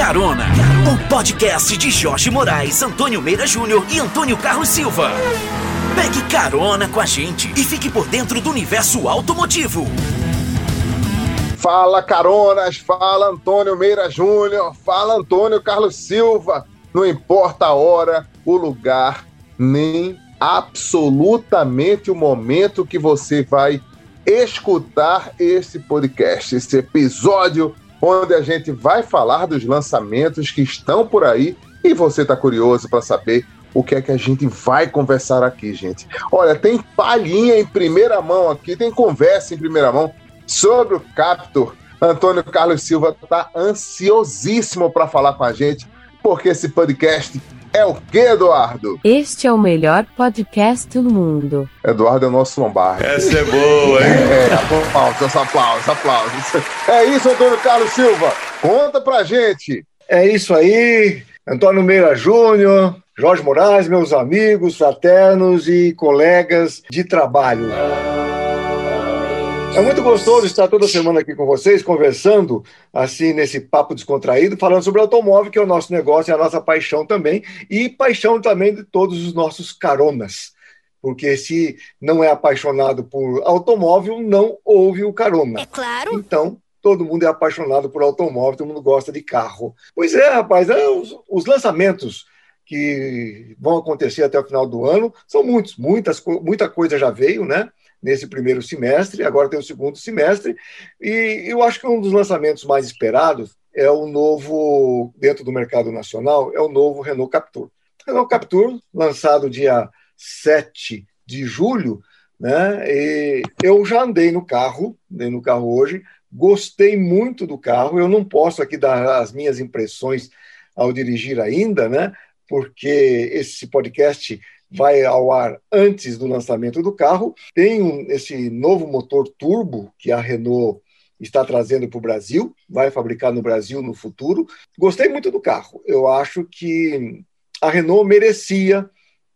Carona, o podcast de Jorge Moraes, Antônio Meira Júnior e Antônio Carlos Silva. Pegue carona com a gente e fique por dentro do universo automotivo. Fala caronas, fala Antônio Meira Júnior, fala Antônio Carlos Silva. Não importa a hora, o lugar, nem absolutamente o momento que você vai escutar esse podcast, esse episódio onde a gente vai falar dos lançamentos que estão por aí e você está curioso para saber o que é que a gente vai conversar aqui, gente. Olha, tem palhinha em primeira mão aqui, tem conversa em primeira mão sobre o Captur. Antônio Carlos Silva está ansiosíssimo para falar com a gente, porque esse podcast é o que, Eduardo? Este é o melhor podcast do mundo. Eduardo é o nosso Lombardi. Essa é boa, hein? É, aplausos, aplausos, aplausos. É isso, Antônio Carlos Silva. Conta pra gente. É isso aí, Antônio Meira Júnior, Jorge Moraes, meus amigos, fraternos e colegas de trabalho. É muito gostoso estar toda semana aqui com vocês, conversando assim nesse papo descontraído, falando sobre automóvel, que é o nosso negócio, é a nossa paixão também, e paixão também de todos os nossos caronas. Porque se não é apaixonado por automóvel, não ouve o carona. É claro. Então, todo mundo é apaixonado por automóvel, todo mundo gosta de carro. Pois é, rapaz, é, os, os lançamentos que vão acontecer até o final do ano são muitos, muitas, muita coisa já veio, né? Nesse primeiro semestre, agora tem o segundo semestre, e eu acho que um dos lançamentos mais esperados é o novo, dentro do mercado nacional, é o novo Renault Captur. Renault Captur, lançado dia 7 de julho, né? E eu já andei no carro, andei no carro hoje, gostei muito do carro. Eu não posso aqui dar as minhas impressões ao dirigir ainda, né? Porque esse podcast vai ao ar antes do lançamento do carro. Tem um, esse novo motor turbo que a Renault está trazendo para o Brasil, vai fabricar no Brasil no futuro. Gostei muito do carro. Eu acho que a Renault merecia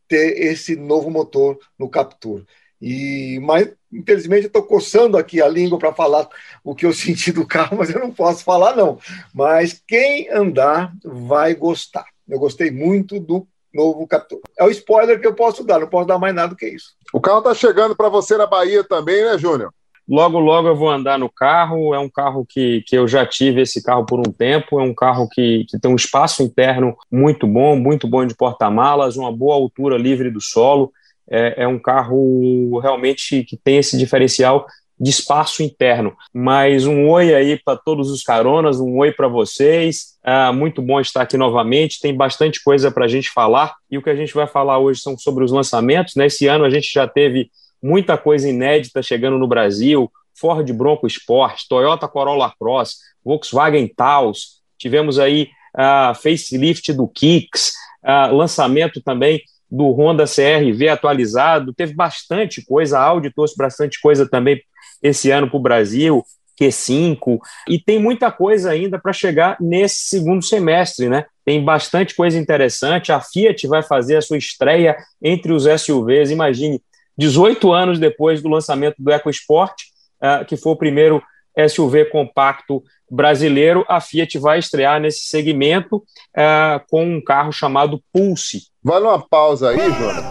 ter esse novo motor no Captur. E, mas, infelizmente, estou coçando aqui a língua para falar o que eu senti do carro, mas eu não posso falar, não. Mas quem andar vai gostar. Eu gostei muito do novo Captur. É o spoiler que eu posso dar, não posso dar mais nada do que isso. O carro está chegando para você na Bahia também, né, Júnior? Logo, logo eu vou andar no carro. É um carro que, que eu já tive esse carro por um tempo. É um carro que, que tem um espaço interno muito bom, muito bom de porta-malas, uma boa altura livre do solo. É, é um carro realmente que tem esse diferencial de espaço interno. Mas um oi aí para todos os caronas, um oi para vocês. É muito bom estar aqui novamente. Tem bastante coisa para a gente falar. E o que a gente vai falar hoje são sobre os lançamentos. Nesse ano a gente já teve muita coisa inédita chegando no Brasil. Ford Bronco Sport, Toyota Corolla Cross, Volkswagen Taos. Tivemos aí a uh, facelift do Kicks, uh, lançamento também do Honda CRV atualizado. Teve bastante coisa, a Audi trouxe bastante coisa também esse ano para o Brasil, Q5, e tem muita coisa ainda para chegar nesse segundo semestre, né? Tem bastante coisa interessante. A Fiat vai fazer a sua estreia entre os SUVs. Imagine, 18 anos depois do lançamento do EcoSport, uh, que foi o primeiro SUV compacto brasileiro, a Fiat vai estrear nesse segmento uh, com um carro chamado Pulse. Vale uma pausa aí, Jonas.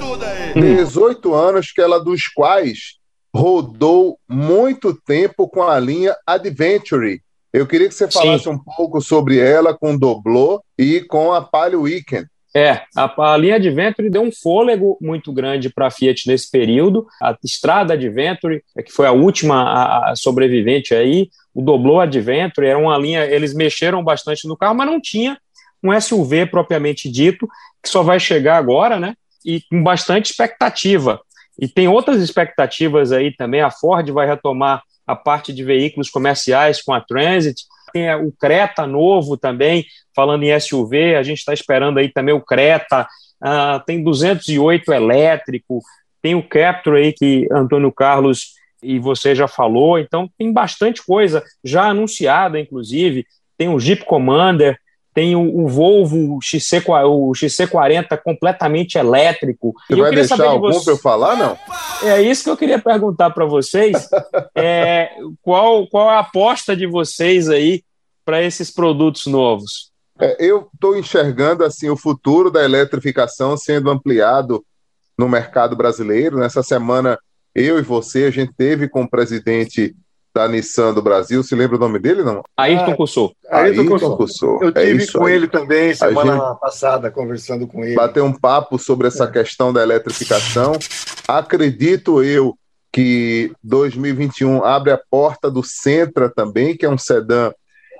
18 anos que ela dos quais rodou muito tempo com a linha Adventure. Eu queria que você falasse Sim. um pouco sobre ela com o Doblô e com a Palio Weekend. É, a, a linha Adventure deu um fôlego muito grande para a Fiat nesse período. A Estrada Adventure, que foi a última a, a sobrevivente aí, o Doblô Adventure era uma linha, eles mexeram bastante no carro, mas não tinha um SUV propriamente dito, que só vai chegar agora, né? E com bastante expectativa. E tem outras expectativas aí também. A Ford vai retomar a parte de veículos comerciais com a Transit. Tem o Creta novo também, falando em SUV. A gente está esperando aí também o Creta. Uh, tem 208 elétrico. Tem o Capture aí que Antônio Carlos e você já falou. Então tem bastante coisa já anunciada, inclusive. Tem o Jeep Commander tem o, o Volvo XC, o XC40 completamente elétrico. Você vai deixar algum você... para eu falar, não? É isso que eu queria perguntar para vocês. é, qual, qual a aposta de vocês aí para esses produtos novos? É, eu estou enxergando assim o futuro da eletrificação sendo ampliado no mercado brasileiro. Nessa semana, eu e você, a gente teve com o presidente da Nissan do Brasil, se lembra o nome dele, não? Ayrton ah, Cussou. Ayrton Cussou. Eu é tive é com aí. ele também semana passada, conversando com ele. Bater um papo sobre essa é. questão da eletrificação. Acredito eu que 2021 abre a porta do Sentra também, que é um sedã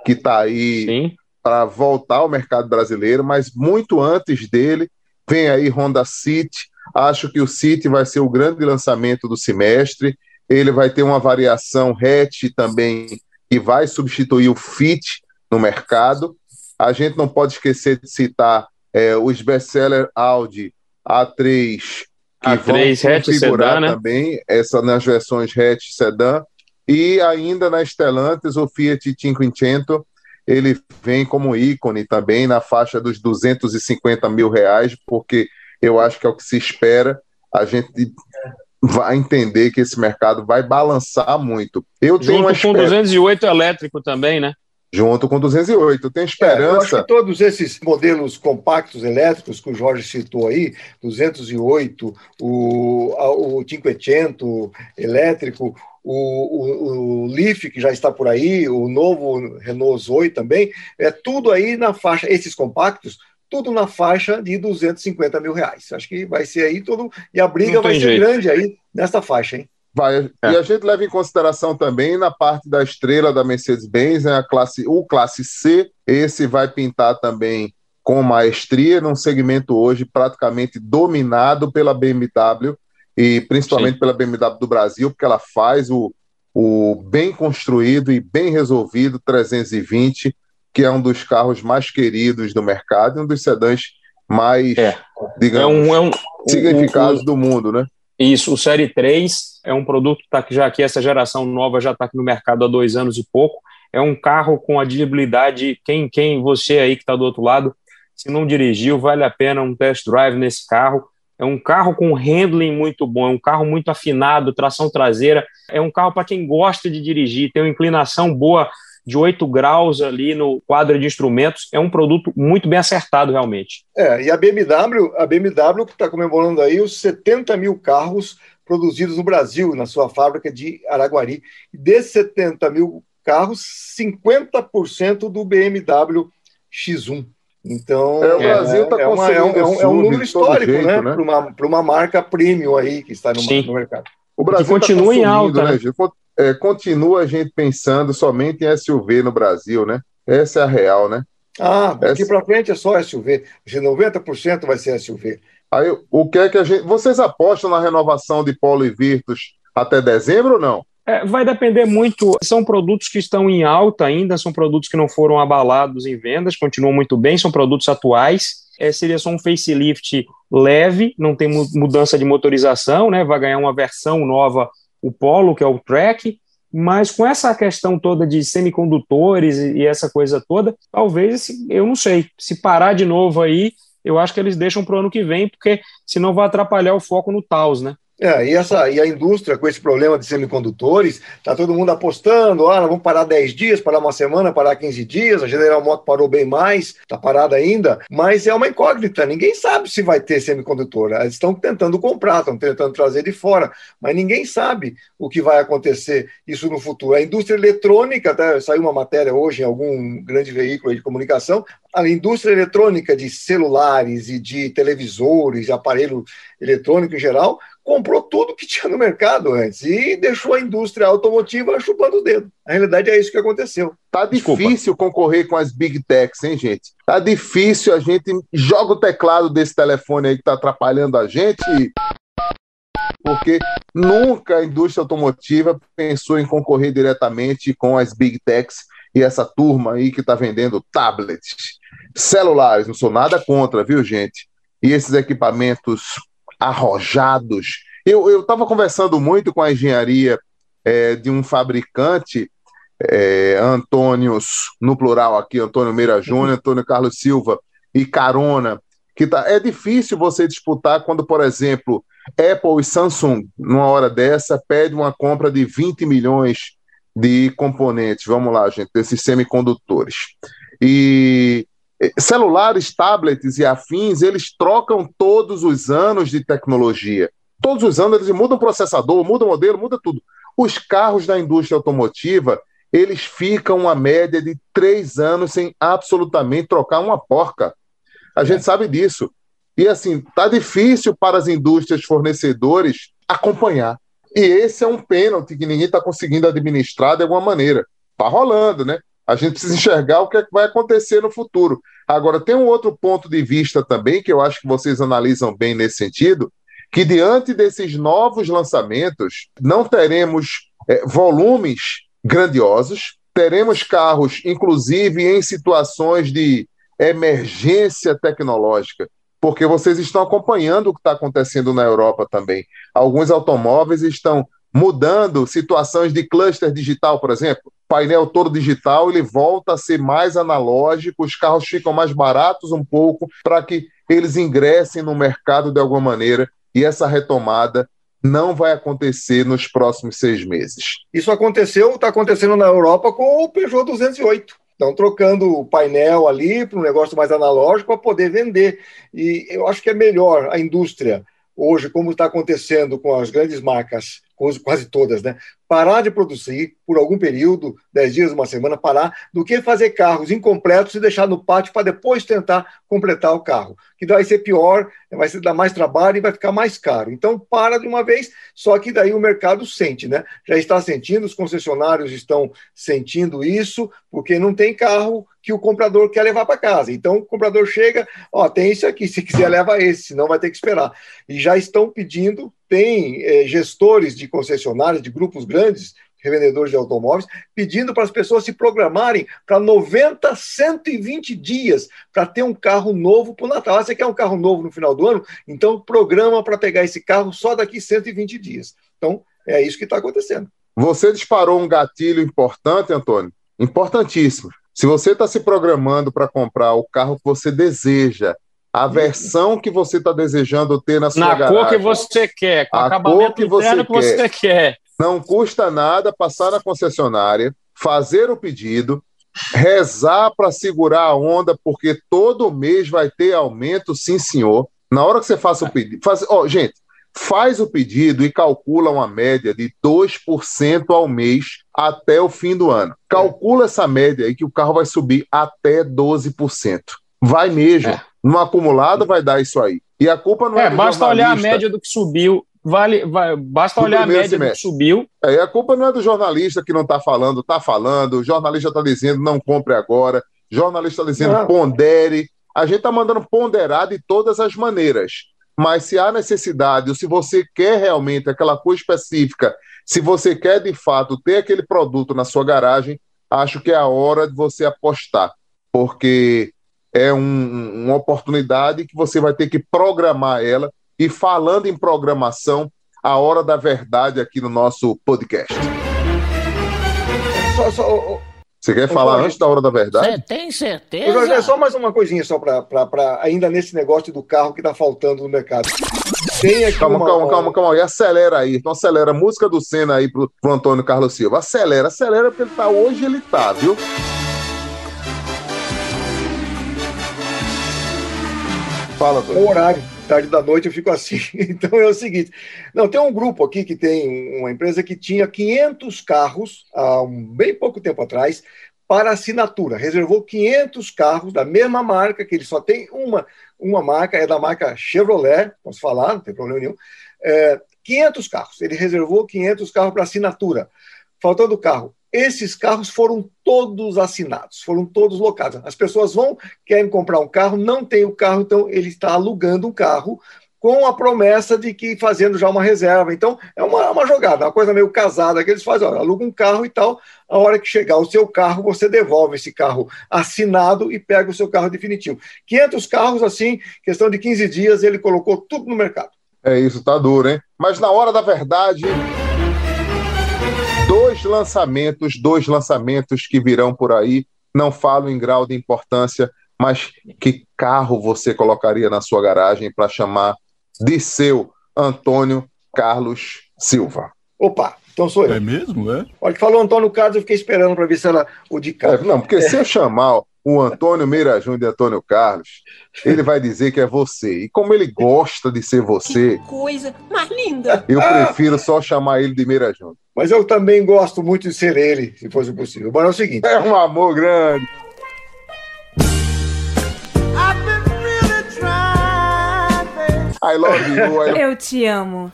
que está aí para voltar ao mercado brasileiro, mas muito antes dele vem aí Honda City. Acho que o City vai ser o grande lançamento do semestre ele vai ter uma variação hatch também que vai substituir o Fit no mercado. A gente não pode esquecer de citar é, os best-seller Audi A3 que A3 vão sedã, né? também essa nas versões hatch sedã e ainda na Stellantis o Fiat Cinquecento ele vem como ícone também na faixa dos 250 mil reais porque eu acho que é o que se espera a gente vai entender que esse mercado vai balançar muito. Eu Junto tenho uma com 208 elétrico também, né? Junto com 208. Eu tenho esperança. É, eu acho que todos esses modelos compactos elétricos que o Jorge citou aí, 208, o, o Cinquecento elétrico, o, o, o, Leaf, que já está por aí, o novo Renault Zoe também, é tudo aí na faixa, esses compactos, tudo na faixa de 250 mil reais. Acho que vai ser aí tudo. E a briga vai ser jeito. grande aí nessa faixa, hein? Vai. É. E a gente leva em consideração também na parte da estrela da Mercedes-Benz, né, a classe, o classe C. Esse vai pintar também com maestria num segmento hoje praticamente dominado pela BMW e principalmente Sim. pela BMW do Brasil, porque ela faz o, o bem construído e bem resolvido 320 que é um dos carros mais queridos do mercado, um dos sedãs mais, é. digamos, é um, é um, significados um, do mundo, né? Isso, o Série 3 é um produto que está já aqui, essa geração nova já está aqui no mercado há dois anos e pouco. É um carro com a dirigibilidade, quem, quem você aí que está do outro lado, se não dirigiu, vale a pena um test drive nesse carro. É um carro com handling muito bom, é um carro muito afinado, tração traseira. É um carro para quem gosta de dirigir, tem uma inclinação boa de 8 graus ali no quadro de instrumentos. É um produto muito bem acertado, realmente. É, e a BMW, a BMW está comemorando aí os 70 mil carros produzidos no Brasil, na sua fábrica de Araguari. Desses 70 mil carros, 50% do BMW X1. Então, é, o Brasil está é, é, é, um, é um número histórico, jeito, né? né? Para uma, uma marca premium aí que está no, no mercado. O Brasil continua tá em alta, né? né? É, continua a gente pensando somente em SUV no Brasil, né? Essa é a real, né? Ah, daqui Essa... para frente é só SUV. 90% vai ser SUV. Aí, o que é que a gente. Vocês apostam na renovação de Polo e Virtus até dezembro ou não? É, vai depender muito. São produtos que estão em alta ainda, são produtos que não foram abalados em vendas, continuam muito bem, são produtos atuais. É, seria só um facelift leve, não tem mudança de motorização, né? Vai ganhar uma versão nova o Polo, que é o Track, mas com essa questão toda de semicondutores e essa coisa toda, talvez, eu não sei, se parar de novo aí, eu acho que eles deixam para o ano que vem, porque senão vai atrapalhar o foco no Taos, né? É, e, essa, e a indústria, com esse problema de semicondutores, está todo mundo apostando, ah, vamos parar 10 dias, parar uma semana, parar 15 dias, a General Motors parou bem mais, está parada ainda, mas é uma incógnita, ninguém sabe se vai ter semicondutor, eles estão tentando comprar, estão tentando trazer de fora, mas ninguém sabe o que vai acontecer isso no futuro. A indústria eletrônica, até saiu uma matéria hoje em algum grande veículo de comunicação, a indústria eletrônica de celulares e de televisores, de aparelho eletrônico em geral, comprou tudo que tinha no mercado antes e deixou a indústria automotiva chupando o dedo. Na realidade é isso que aconteceu. Tá difícil Desculpa. concorrer com as big techs, hein, gente? Tá difícil, a gente joga o teclado desse telefone aí que tá atrapalhando a gente porque nunca a indústria automotiva pensou em concorrer diretamente com as big techs e essa turma aí que está vendendo tablets, celulares, não sou nada contra, viu, gente? E esses equipamentos arrojados. Eu estava conversando muito com a engenharia é, de um fabricante, é, Antônios, no plural aqui, Antônio Meira Júnior, Antônio Carlos Silva e Carona, que tá, é difícil você disputar quando, por exemplo, Apple e Samsung, numa hora dessa, pede uma compra de 20 milhões de componentes, vamos lá, gente, desses semicondutores. E celulares, tablets e afins, eles trocam todos os anos de tecnologia. Todos os anos eles mudam o processador, mudam o modelo, muda tudo. Os carros da indústria automotiva, eles ficam uma média de três anos sem absolutamente trocar uma porca. A gente sabe disso. E assim, tá difícil para as indústrias fornecedores acompanhar. E esse é um pênalti que ninguém está conseguindo administrar de alguma maneira. Tá rolando, né? A gente precisa enxergar o que, é que vai acontecer no futuro. Agora, tem um outro ponto de vista também, que eu acho que vocês analisam bem nesse sentido, que diante desses novos lançamentos, não teremos é, volumes grandiosos, teremos carros, inclusive, em situações de emergência tecnológica, porque vocês estão acompanhando o que está acontecendo na Europa também. Alguns automóveis estão mudando situações de cluster digital, por exemplo. Painel todo digital, ele volta a ser mais analógico, os carros ficam mais baratos um pouco para que eles ingressem no mercado de alguma maneira e essa retomada não vai acontecer nos próximos seis meses. Isso aconteceu, está acontecendo na Europa com o Peugeot 208. Estão trocando o painel ali para um negócio mais analógico para poder vender. E eu acho que é melhor a indústria, hoje, como está acontecendo com as grandes marcas, quase todas, né? parar de produzir por algum período, 10 dias, uma semana, parar, do que fazer carros incompletos e deixar no pátio para depois tentar completar o carro. Que vai ser pior, vai dar mais trabalho e vai ficar mais caro. Então, para de uma vez, só que daí o mercado sente, né? Já está sentindo, os concessionários estão sentindo isso, porque não tem carro que o comprador quer levar para casa. Então, o comprador chega, ó, tem esse aqui, se quiser leva esse, senão vai ter que esperar. E já estão pedindo tem é, gestores de concessionárias, de grupos grandes, revendedores de automóveis, pedindo para as pessoas se programarem para 90, 120 dias para ter um carro novo para o Natal. Ah, você quer um carro novo no final do ano? Então, programa para pegar esse carro só daqui 120 dias. Então, é isso que está acontecendo. Você disparou um gatilho importante, Antônio, importantíssimo. Se você está se programando para comprar o carro que você deseja, a versão que você está desejando ter na sua na garagem. Na cor que você quer, com a acabamento que você, que você quer. Não custa nada passar na concessionária, fazer o pedido, rezar para segurar a onda, porque todo mês vai ter aumento, sim, senhor. Na hora que você faça o pedido. Faz, oh, gente, faz o pedido e calcula uma média de 2% ao mês até o fim do ano. Calcula essa média aí que o carro vai subir até 12%. Vai mesmo. É. No acumulado vai dar isso aí. E a culpa não é, é Basta olhar a média do que subiu. Vale, vai, basta olhar a média semestre. do que subiu. É, a culpa não é do jornalista que não está falando, está falando. O jornalista está dizendo não compre agora. O jornalista está dizendo não. pondere. A gente está mandando ponderar de todas as maneiras. Mas se há necessidade, ou se você quer realmente aquela coisa específica, se você quer de fato ter aquele produto na sua garagem, acho que é a hora de você apostar. Porque é um, uma oportunidade que você vai ter que programar ela. E falando em programação, a hora da verdade aqui no nosso podcast. Só, só, você quer falar antes da hora da verdade? Você tem certeza? é só mais uma coisinha só para ainda nesse negócio do carro que está faltando no mercado. Tem aqui calma, uma, calma, calma, calma, e acelera aí. Então acelera a música do Senna aí pro, pro Antônio Carlos Silva. Acelera, acelera, porque ele tá hoje, ele tá, viu? Fala, O horário, tarde da noite, eu fico assim. Então é o seguinte: não, tem um grupo aqui que tem uma empresa que tinha 500 carros há um, bem pouco tempo atrás para assinatura. Reservou 500 carros da mesma marca, que ele só tem uma, uma marca, é da marca Chevrolet, posso falar, não tem problema nenhum. É, 500 carros, ele reservou 500 carros para assinatura. Faltando carro esses carros foram todos assinados, foram todos locados. As pessoas vão, querem comprar um carro, não tem o carro, então ele está alugando um carro com a promessa de que fazendo já uma reserva. Então, é uma, uma jogada, uma coisa meio casada que eles fazem, olha, aluga um carro e tal, a hora que chegar o seu carro, você devolve esse carro assinado e pega o seu carro definitivo. 500 carros, assim, questão de 15 dias, ele colocou tudo no mercado. É isso, tá duro, hein? Mas na hora da verdade, dois lançamentos, dois lançamentos que virão por aí. Não falo em grau de importância, mas que carro você colocaria na sua garagem para chamar de seu Antônio Carlos Silva? Opa, então sou eu. É mesmo, é? Olha, que falou Antônio Carlos, eu fiquei esperando para ver se era o de cá. É, não, porque é. se eu chamar, o Antônio Meira Júnior de Antônio Carlos, ele vai dizer que é você. E como ele gosta de ser você. Que coisa mais linda! Eu prefiro só chamar ele de Meira Júnior. Mas eu também gosto muito de ser ele, se fosse possível. Mas é o seguinte. É um amor grande. I love you. I... Eu te amo.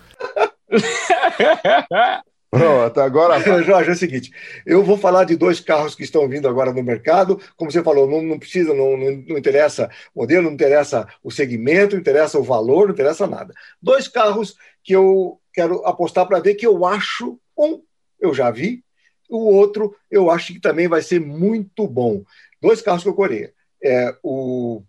Pronto, agora. Jorge, é o seguinte: eu vou falar de dois carros que estão vindo agora no mercado. Como você falou, não, não precisa, não, não, não, interessa o modelo, não interessa o segmento, não interessa o valor, não interessa nada. Dois carros que eu quero apostar para ver que eu acho um, eu já vi, o outro eu acho que também vai ser muito bom. Dois carros que eu corei. É o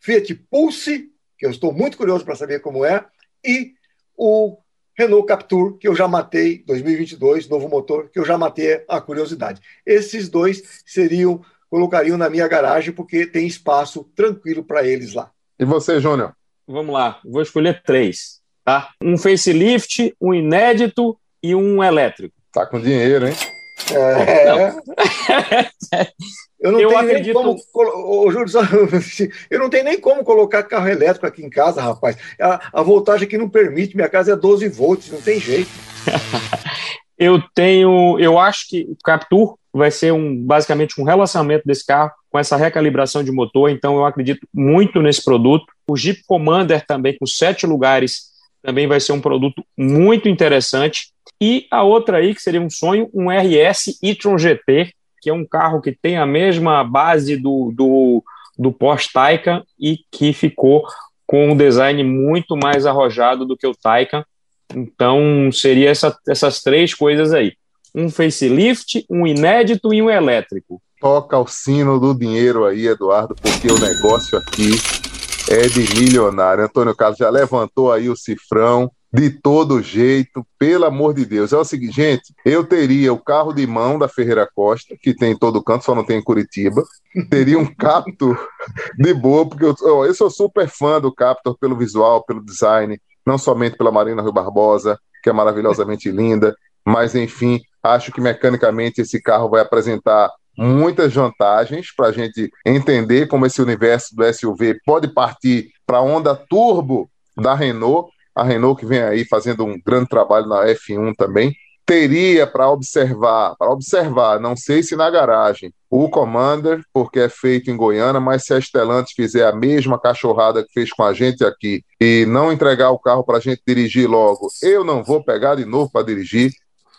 Fiat Pulse, que eu estou muito curioso para saber como é, e o Renault Captur, que eu já matei, 2022, novo motor, que eu já matei a curiosidade. Esses dois seriam, colocariam na minha garagem, porque tem espaço tranquilo para eles lá. E você, Júnior? Vamos lá, vou escolher três, tá? Um facelift, um inédito e um elétrico. Tá com dinheiro, hein? É. Eu não eu tenho acredito... nem como. Júlio, eu não tenho nem como colocar carro elétrico aqui em casa, rapaz. A, a voltagem aqui não permite, minha casa é 12 volts, não tem jeito. eu tenho. Eu acho que o Captur vai ser um, basicamente um relacionamento desse carro com essa recalibração de motor, então eu acredito muito nesse produto. O Jeep Commander também, com sete lugares, também vai ser um produto muito interessante. E a outra aí, que seria um sonho, um RS e-tron GT, que é um carro que tem a mesma base do, do, do Porsche Taycan e que ficou com um design muito mais arrojado do que o Taycan. Então, seria essa, essas três coisas aí. Um facelift, um inédito e um elétrico. Toca o sino do dinheiro aí, Eduardo, porque o negócio aqui é de milionário. Antônio Carlos já levantou aí o cifrão de todo jeito, pelo amor de Deus. É o seguinte, gente, eu teria o carro de mão da Ferreira Costa, que tem em todo canto, só não tem em Curitiba. Teria um Captur de boa, porque eu, eu sou super fã do Captur pelo visual, pelo design, não somente pela Marina Rui Barbosa, que é maravilhosamente linda, mas enfim, acho que mecanicamente esse carro vai apresentar muitas vantagens para a gente entender como esse universo do SUV pode partir para a onda turbo da Renault a Renault que vem aí fazendo um grande trabalho na F1 também, teria para observar, para observar, não sei se na garagem, o Commander, porque é feito em Goiânia, mas se a Stellantis fizer a mesma cachorrada que fez com a gente aqui e não entregar o carro para a gente dirigir logo, eu não vou pegar de novo para dirigir.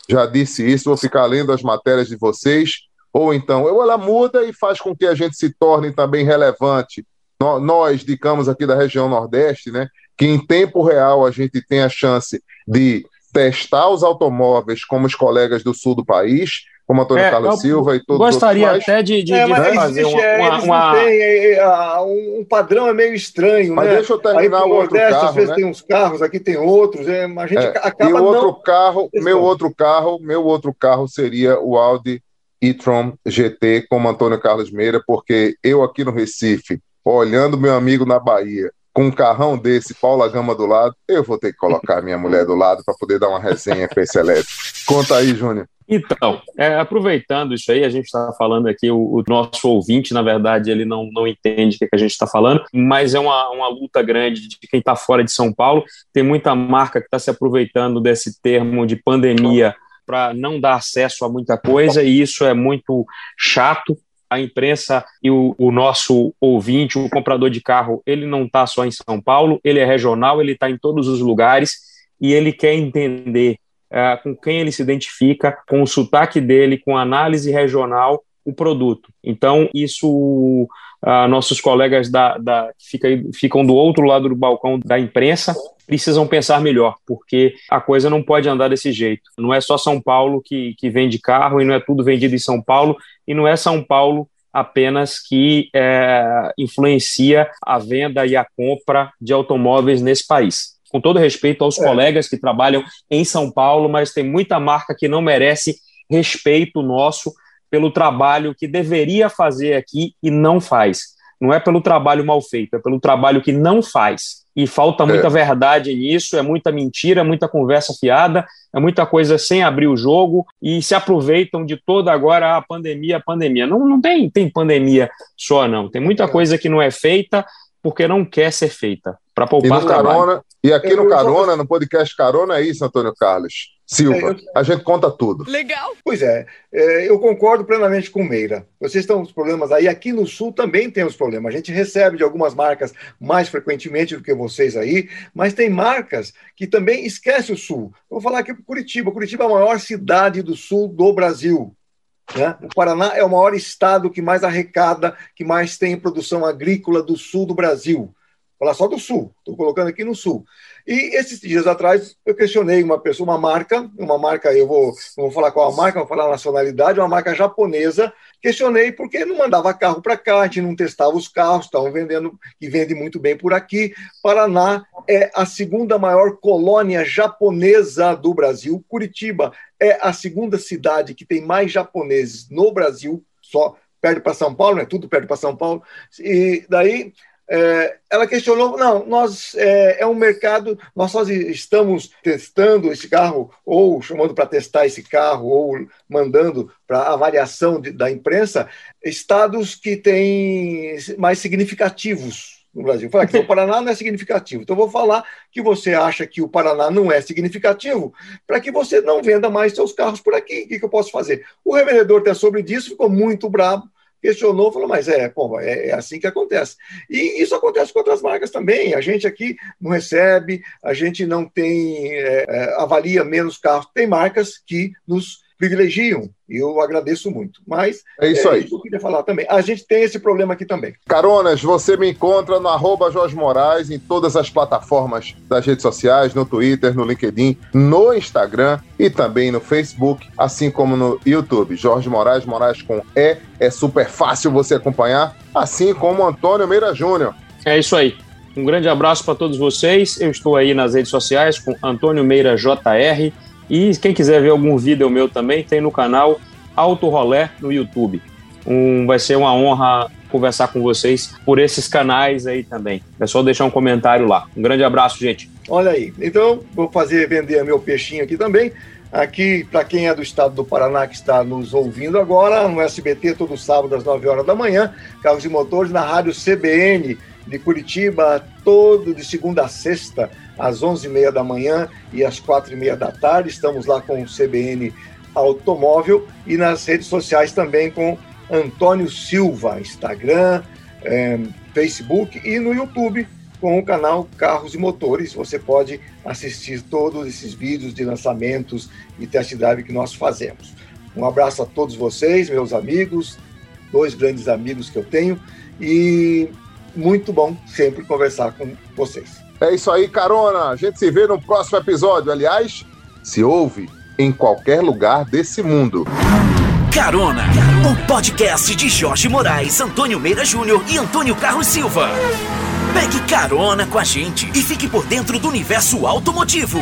Já disse isso, vou ficar lendo as matérias de vocês. Ou então, ela muda e faz com que a gente se torne também relevante. Nós, digamos, aqui da região Nordeste, né? Que em tempo real a gente tem a chance de testar os automóveis como os colegas do sul do país, como Antônio é, Carlos Silva e todos Gostaria os outros até de, de, é, de fazer existe, uma, uma, uma... É, é, um padrão é meio estranho, mas né? deixa eu terminar Aí, o outro Nordeste, carro, às vezes né? tem uns carros, aqui tem outros, é, a gente é. acaba e o outro não... carro, meu outro carro, meu outro carro seria o Audi e-tron GT como Antônio Carlos Meira, porque eu aqui no Recife, olhando meu amigo na Bahia, com um carrão desse, Paula Gama do lado, eu vou ter que colocar minha mulher do lado para poder dar uma resenha com esse elétrico. Conta aí, Júnior. Então, é, aproveitando isso aí, a gente está falando aqui, o, o, nosso ouvinte, na verdade, ele não, não entende o que, que a gente está falando, mas é uma, uma luta grande de quem está fora de São Paulo. Tem muita marca que está se aproveitando desse termo de pandemia para não dar acesso a muita coisa, e isso é muito chato a imprensa e o, o, nosso ouvinte, o comprador de carro, ele não está só em São Paulo, ele é regional, ele está em todos os lugares e ele quer entender uh, com quem ele se identifica, com o sotaque dele, com a análise regional, o produto. Então, isso, uh, nossos colegas da, da, fica, ficam do outro lado do balcão da imprensa precisam pensar melhor, porque a coisa não pode andar desse jeito. Não é só São Paulo que, que vende carro e não é tudo vendido em São Paulo e não é São Paulo apenas que é, influencia a venda e a compra de automóveis nesse país. Com todo respeito aos é. colegas que trabalham em São Paulo, mas tem muita marca que não merece respeito nosso pelo trabalho que deveria fazer aqui e não faz. não é pelo trabalho mal feito, é pelo trabalho que não faz. E falta muita é. verdade nisso, é muita mentira, é muita conversa fiada, é muita coisa sem abrir o jogo e se aproveitam de toda agora a pandemia, a pandemia. Não, não tem, tem pandemia só, não. Tem muita é. coisa que não é feita porque não quer ser feita, para poupar e Carona, e aqui no Carona, no podcast Carona, é isso, Antônio Carlos. Silva, é, a gente conta tudo. Legal. Pois é, é, eu concordo plenamente com o Meira. Vocês estão com os problemas aí. Aqui no Sul também temos problemas. A gente recebe de algumas marcas mais frequentemente do que vocês aí, mas tem marcas que também esquecem o Sul. Eu vou falar aqui para Curitiba. Curitiba é a maior cidade do Sul do Brasil. Né? O Paraná é o maior estado que mais arrecada, que mais tem produção agrícola do sul do Brasil. Falar só do sul, estou colocando aqui no sul. E esses dias atrás eu questionei uma pessoa, uma marca, uma marca, eu vou, não vou falar qual a marca, vou falar a nacionalidade, uma marca japonesa. Questionei porque não mandava carro para cá, a gente não testava os carros, estavam vendendo, e vende muito bem por aqui. Paraná é a segunda maior colônia japonesa do Brasil. Curitiba é a segunda cidade que tem mais japoneses no Brasil, só perto para São Paulo, né? Tudo perto para São Paulo. E daí é, ela questionou, não, nós é, é, um mercado, nós só estamos testando esse carro, ou chamando para testar esse carro, ou mandando para avaliação de, da imprensa, estados que têm mais significativos no Brasil. Falar que o Paraná não é significativo. Então, vou falar que você acha que o Paraná não é significativo, para que você não venda mais seus carros por aqui. O que, que eu posso fazer? O revendedor até sobre disso ficou muito bravo, questionou, falou, mas é, pô, é, é, assim que acontece. E isso acontece com outras marcas também. A gente aqui não recebe, a gente não tem, é, é avalia menos carros. Tem marcas que nos privilegiam. E eu agradeço muito. Mas é isso é aí. Isso que eu queria falar também. A gente tem esse problema aqui também. Caronas, você me encontra no arroba Jorge Moraes em todas as plataformas das redes sociais, no Twitter, no LinkedIn, no Instagram e também no Facebook, assim como no YouTube. Jorge Moraes, Moraes com E, é super fácil você acompanhar, assim como Antônio Meira Júnior. É isso aí. Um grande abraço para todos vocês. Eu estou aí nas redes sociais com Antônio Meira JR e quem quiser ver algum vídeo meu também, tem no canal Auto Rolé no YouTube. Um, vai ser uma honra conversar com vocês por esses canais aí também. É só deixar um comentário lá. Um grande abraço, gente. Olha aí. Então, vou fazer vender meu peixinho aqui também. Aqui, para quem é do estado do Paraná que está nos ouvindo agora, no SBT, todo sábado às 9 horas da manhã, Carros e Motores na rádio CBN de Curitiba, todo de segunda a sexta, às 11h30 da manhã e às 4h30 da tarde. Estamos lá com o CBN Automóvel e nas redes sociais também com Antônio Silva, Instagram, é, Facebook e no YouTube com o canal Carros e Motores. Você pode assistir todos esses vídeos de lançamentos e test drive que nós fazemos. Um abraço a todos vocês, meus amigos, dois grandes amigos que eu tenho, e muito bom sempre conversar com vocês. É isso aí, carona. A gente se vê no próximo episódio. Aliás, se ouve em qualquer lugar desse mundo. Carona, o podcast de Jorge Moraes, Antônio Meira Júnior e Antônio Carlos Silva. Pegue carona com a gente e fique por dentro do universo automotivo.